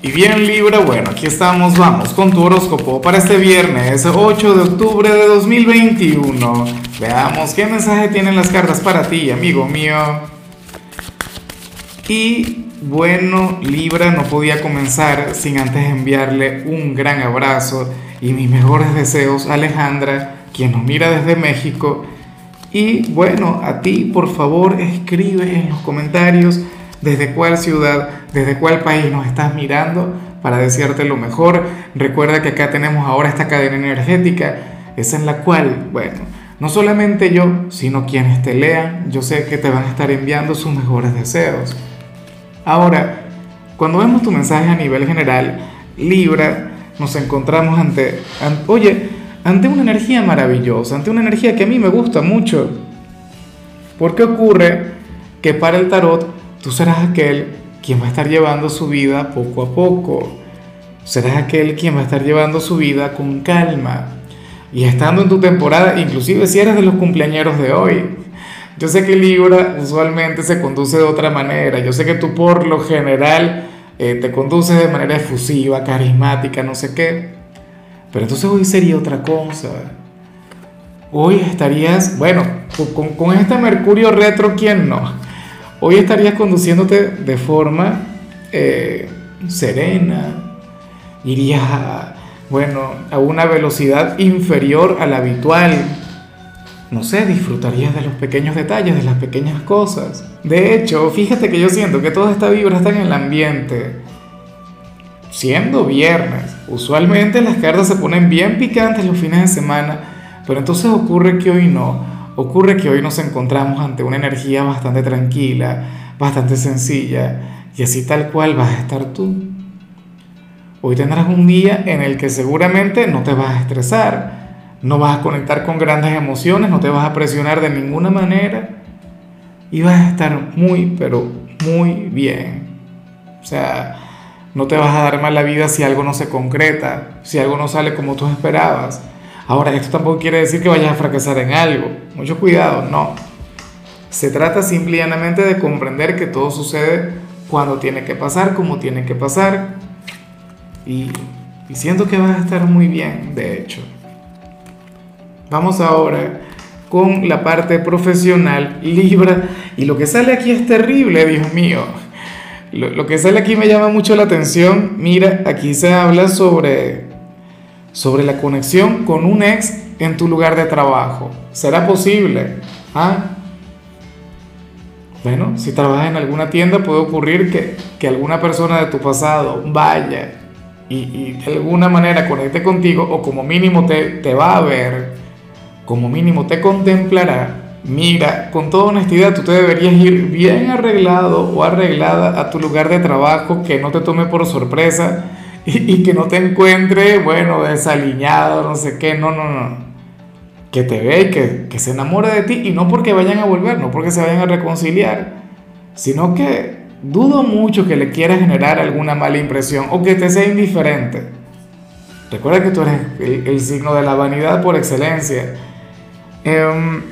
Y bien Libra, bueno, aquí estamos, vamos con tu horóscopo para este viernes 8 de octubre de 2021. Veamos qué mensaje tienen las cartas para ti, amigo mío. Y bueno, Libra no podía comenzar sin antes enviarle un gran abrazo y mis mejores deseos a Alejandra, quien nos mira desde México. Y bueno, a ti por favor escribe en los comentarios desde cuál ciudad, desde cuál país nos estás mirando para desearte lo mejor. Recuerda que acá tenemos ahora esta cadena energética, esa en la cual, bueno, no solamente yo, sino quienes te lean, yo sé que te van a estar enviando sus mejores deseos. Ahora, cuando vemos tu mensaje a nivel general, Libra, nos encontramos ante, oye, ante una energía maravillosa, ante una energía que a mí me gusta mucho. Porque ocurre que para el tarot tú serás aquel quien va a estar llevando su vida poco a poco. Serás aquel quien va a estar llevando su vida con calma. Y estando en tu temporada, inclusive si eres de los cumpleañeros de hoy. Yo sé que Libra usualmente se conduce de otra manera. Yo sé que tú por lo general eh, te conduces de manera efusiva, carismática, no sé qué. Pero entonces hoy sería otra cosa. Hoy estarías, bueno, con, con este Mercurio retro, ¿quién no? Hoy estarías conduciéndote de forma eh, serena, irías bueno, a una velocidad inferior a la habitual. No sé, disfrutarías de los pequeños detalles, de las pequeñas cosas. De hecho, fíjate que yo siento que toda esta vibra está en el ambiente. Siendo viernes, usualmente las cartas se ponen bien picantes los fines de semana, pero entonces ocurre que hoy no Ocurre que hoy nos encontramos ante una energía bastante tranquila, bastante sencilla, y así tal cual vas a estar tú. Hoy tendrás un día en el que seguramente no te vas a estresar, no vas a conectar con grandes emociones, no te vas a presionar de ninguna manera y vas a estar muy, pero muy bien. O sea, no te vas a dar mal la vida si algo no se concreta, si algo no sale como tú esperabas. Ahora, esto tampoco quiere decir que vayas a fracasar en algo. Mucho cuidado, no. Se trata simplemente de comprender que todo sucede cuando tiene que pasar, como tiene que pasar. Y, y siento que vas a estar muy bien, de hecho. Vamos ahora con la parte profesional, Libra. Y lo que sale aquí es terrible, Dios mío. Lo, lo, que sale aquí me llama mucho la atención. Mira, aquí se habla sobre sobre la conexión con un ex en tu lugar de trabajo. ¿Será posible? ¿Ah? Bueno, si trabajas en alguna tienda puede ocurrir que, que alguna persona de tu pasado vaya y, y, de alguna manera conecte contigo o como mínimo te, te va a ver, como mínimo te contemplará. Mira, con toda honestidad, tú te deberías ir bien arreglado o arreglada a tu lugar de trabajo, que no te tome por sorpresa y, que no te encuentre, bueno, desaliñado, no sé qué, no, no, no. Que te ve y que, que se enamore de ti y no porque vayan a volver, no porque se vayan a reconciliar, sino que dudo mucho que le quieras generar alguna mala impresión o que te sea indiferente. Recuerda que tú eres el, signo de la vanidad por excelencia. Em,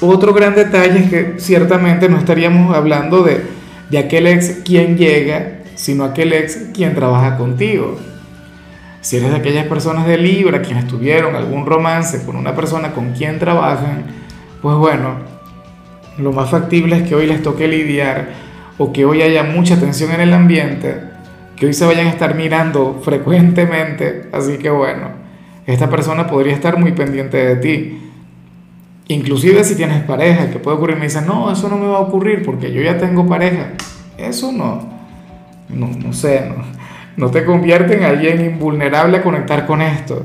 otro gran detalle es que ciertamente no estaríamos hablando de, de aquel ex quien llega sino aquel ex quien trabaja contigo. Si eres de aquellas personas de Libra quienes tuvieron algún romance con una persona con quien trabajan, pues bueno, lo más factible es que hoy les toque lidiar o que hoy haya mucha tensión en el ambiente, que hoy se vayan a estar mirando frecuentemente, así que bueno, esta persona podría estar muy pendiente de ti. Inclusive si tienes pareja, que puede ocurrir, me dicen, no, eso no me va a ocurrir porque yo ya tengo pareja. Eso no no, no sé, no, no te convierte en alguien invulnerable a conectar con esto.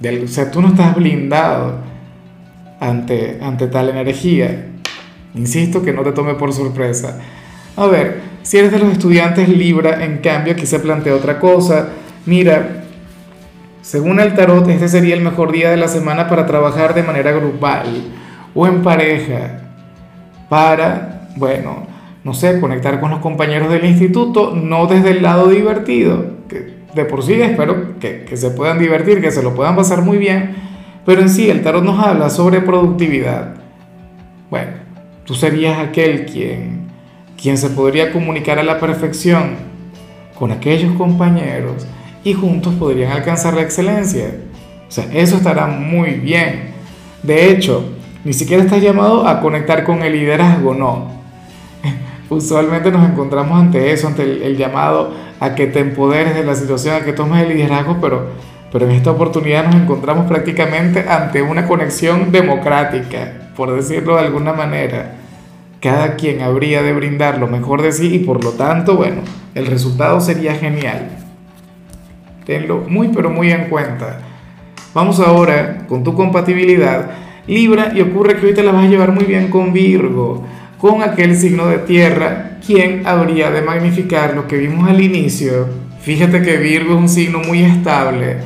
o sea, tú no estás blindado ante, ante tal energía. Insisto que no te tome por sorpresa. A ver, si eres de los estudiantes Libra, en cambio, aquí se plantea otra cosa. Mira, según el tarot, este sería el mejor día de la semana para trabajar de manera grupal o en pareja. Para, bueno, no sé, conectar con los compañeros del instituto, no desde el lado divertido, que de por sí espero que, que, se puedan divertir, que se lo puedan pasar muy bien, pero en sí el tarot nos habla sobre productividad. Bueno, tú serías aquel quien, quien se podría comunicar a la perfección con aquellos compañeros y juntos podrían alcanzar la excelencia. O sea, eso estará muy bien. De hecho, ni siquiera estás llamado a conectar con el liderazgo, no. Usualmente nos encontramos ante eso, ante el, llamado a que te empoderes de la situación, a que tomes el liderazgo, pero, pero en esta oportunidad nos encontramos prácticamente ante una conexión democrática, por decirlo de alguna manera. Cada quien habría de brindar lo mejor de sí y por lo tanto, bueno, el resultado sería genial. Tenlo muy pero muy en cuenta. Vamos ahora con tu compatibilidad Libra y ocurre que hoy te la vas a llevar muy bien con Virgo, con aquel signo de tierra, quien habría de magnificar lo que vimos al inicio. Fíjate que Virgo es un signo muy estable.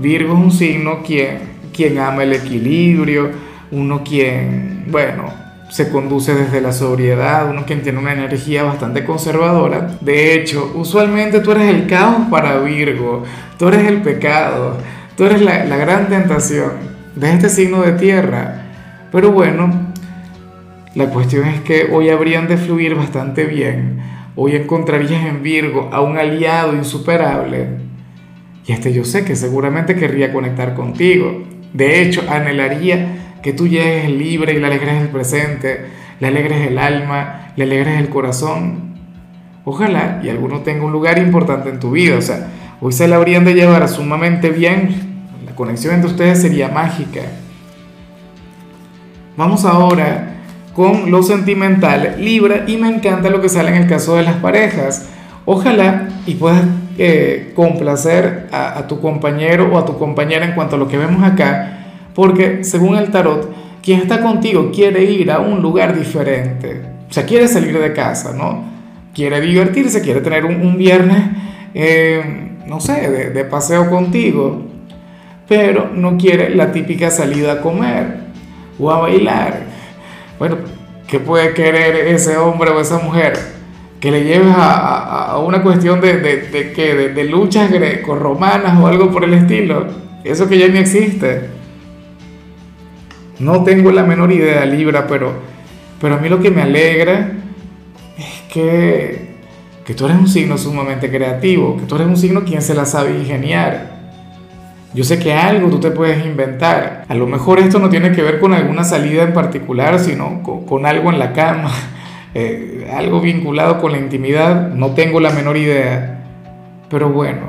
Virgo es un signo quien, quien ama el equilibrio, uno quien, bueno, se conduce desde la sobriedad, uno quien tiene una energía bastante conservadora. De hecho, usualmente tú eres el caos para Virgo, tú eres el pecado, tú eres la, la gran tentación de este signo de tierra. Pero bueno, la cuestión es que hoy habrían de fluir bastante bien. Hoy encontrarías en Virgo a un aliado insuperable. Y este yo sé que seguramente querría conectar contigo. De hecho, anhelaría que tú llegues libre y le alegres el presente, le alegres el alma, le alegres el corazón. Ojalá y alguno tenga un lugar importante en tu vida. O sea, hoy se la habrían de llevar sumamente bien la conexión entre ustedes sería mágica. Vamos ahora con lo sentimental, Libra, y me encanta lo que sale en el caso de las parejas. Ojalá y puedas eh, complacer a, tu compañero o a tu compañera en cuanto a lo que vemos acá, porque según el tarot, quien está contigo quiere ir a un lugar diferente, o sea, quiere salir de casa, ¿no? Quiere divertirse, quiere tener un, viernes, eh, no sé, de, de paseo contigo, pero no quiere la típica salida a comer o a bailar. Bueno, ¿qué puede querer ese hombre o esa mujer? Que le lleves a, una cuestión de, de, de, de, de luchas greco-romanas o algo por el estilo. Eso que ya ni existe. No tengo la menor idea, Libra, pero, pero a mí lo que me alegra es que, que tú eres un signo sumamente creativo, que tú eres un signo quien se la sabe ingeniar yo sé que algo tú te puedes inventar. A lo mejor esto no tiene que ver con alguna salida en particular, sino con, algo en la cama, eh, algo vinculado con la intimidad. No tengo la menor idea. Pero bueno,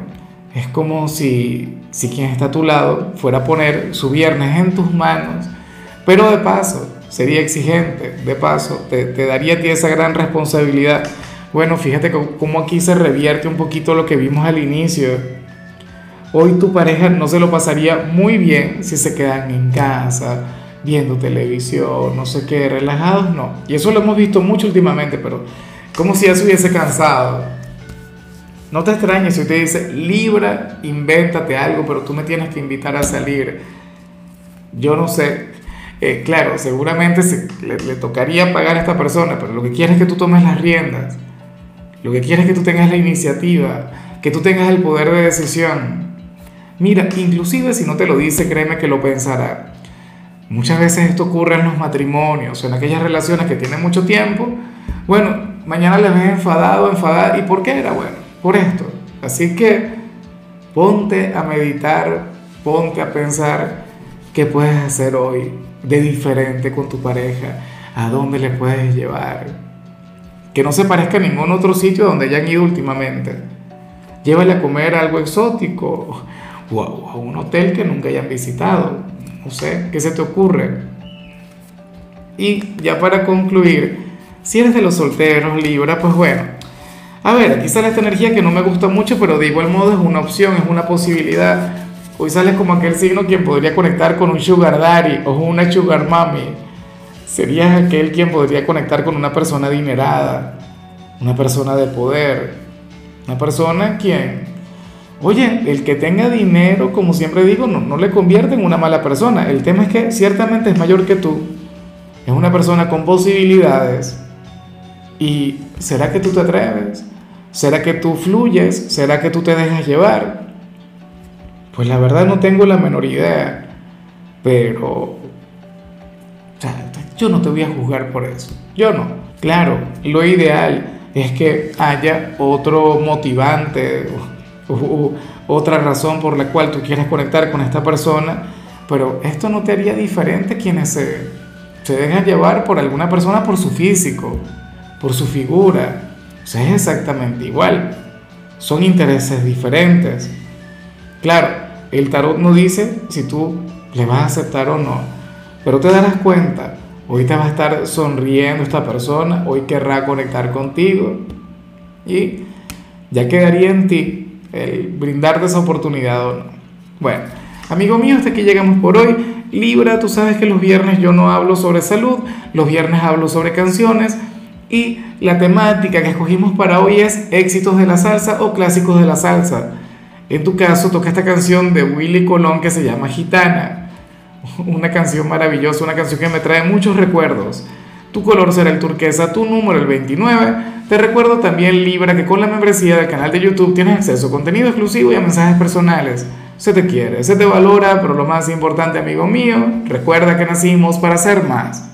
es como si, si quien está a tu lado fuera a poner su viernes en tus manos. Pero de paso, sería exigente. De paso, te, te daría a ti esa gran responsabilidad. Bueno, fíjate cómo aquí se revierte un poquito lo que vimos al inicio Hoy tu pareja no se lo pasaría muy bien si se quedan en casa, viendo televisión, no sé qué, relajados, no. Y eso lo hemos visto mucho últimamente, pero como si ya se hubiese cansado. No te extrañes si usted dice, Libra, invéntate algo, pero tú me tienes que invitar a salir. Yo no sé. Eh, claro, seguramente le, le tocaría pagar a esta persona, pero lo que quiere es que tú tomes las riendas. Lo que quiere es que tú tengas la iniciativa, que tú tengas el poder de decisión. Mira, inclusive si no te lo dice, créeme que lo pensará. Muchas veces esto ocurre en los matrimonios, en aquellas relaciones que tienen mucho tiempo. Bueno, mañana les ves enfadado, enfadada. ¿Y por qué era bueno? Por esto. Así que ponte a meditar, ponte a pensar qué puedes hacer hoy de diferente con tu pareja, a dónde le puedes llevar. Que no se parezca a ningún otro sitio donde hayan ido últimamente. Llévale a comer algo exótico a, un hotel que nunca hayan visitado. No sé, ¿qué se te ocurre? Y ya para concluir, si eres de los solteros, Libra, pues bueno, a ver, aquí sale esta energía que no me gusta mucho, pero de igual modo es una opción, es una posibilidad. Hoy sales como aquel signo quien podría conectar con un sugar daddy o una sugar mommy. Serías aquel quien podría conectar con una persona adinerada, una persona de poder, una persona quien Oye, el que tenga dinero, como siempre digo, no, no le convierte en una mala persona. El tema es que ciertamente es mayor que tú, es una persona con posibilidades. ¿Y será que tú te atreves? ¿Será que tú fluyes? ¿Será que tú te dejas llevar? Pues la verdad no tengo la menor idea, pero o sea, yo no te voy a juzgar por eso. Yo no. Claro, lo ideal es que haya otro motivante o, otra razón por la cual tú quieres conectar con esta persona, pero esto no te haría diferente quienes se, se dejan llevar por alguna persona por su físico, por su figura. O sea, es exactamente igual. Son intereses diferentes. Claro, el tarot no dice si tú le vas a aceptar o no, pero te darás cuenta Hoy te va a estar sonriendo esta persona, hoy querrá conectar contigo y ya quedaría en ti el brindarte esa oportunidad o no. Bueno, amigo mío, hasta aquí llegamos por hoy. Libra, tú sabes que los viernes yo no hablo sobre salud, los viernes hablo sobre canciones y la temática que escogimos para hoy es éxitos de la salsa o clásicos de la salsa. En tu caso toca esta canción de Willy Colón que se llama Gitana una canción maravillosa, una canción que me trae muchos recuerdos. Tu color será el turquesa, tu número el 29. Te recuerdo también, Libra, que con la membresía del canal de YouTube tienes acceso a contenido exclusivo y a mensajes personales. Se te quiere, se te valora, pero lo más importante, amigo mío, recuerda que nacimos para ser más.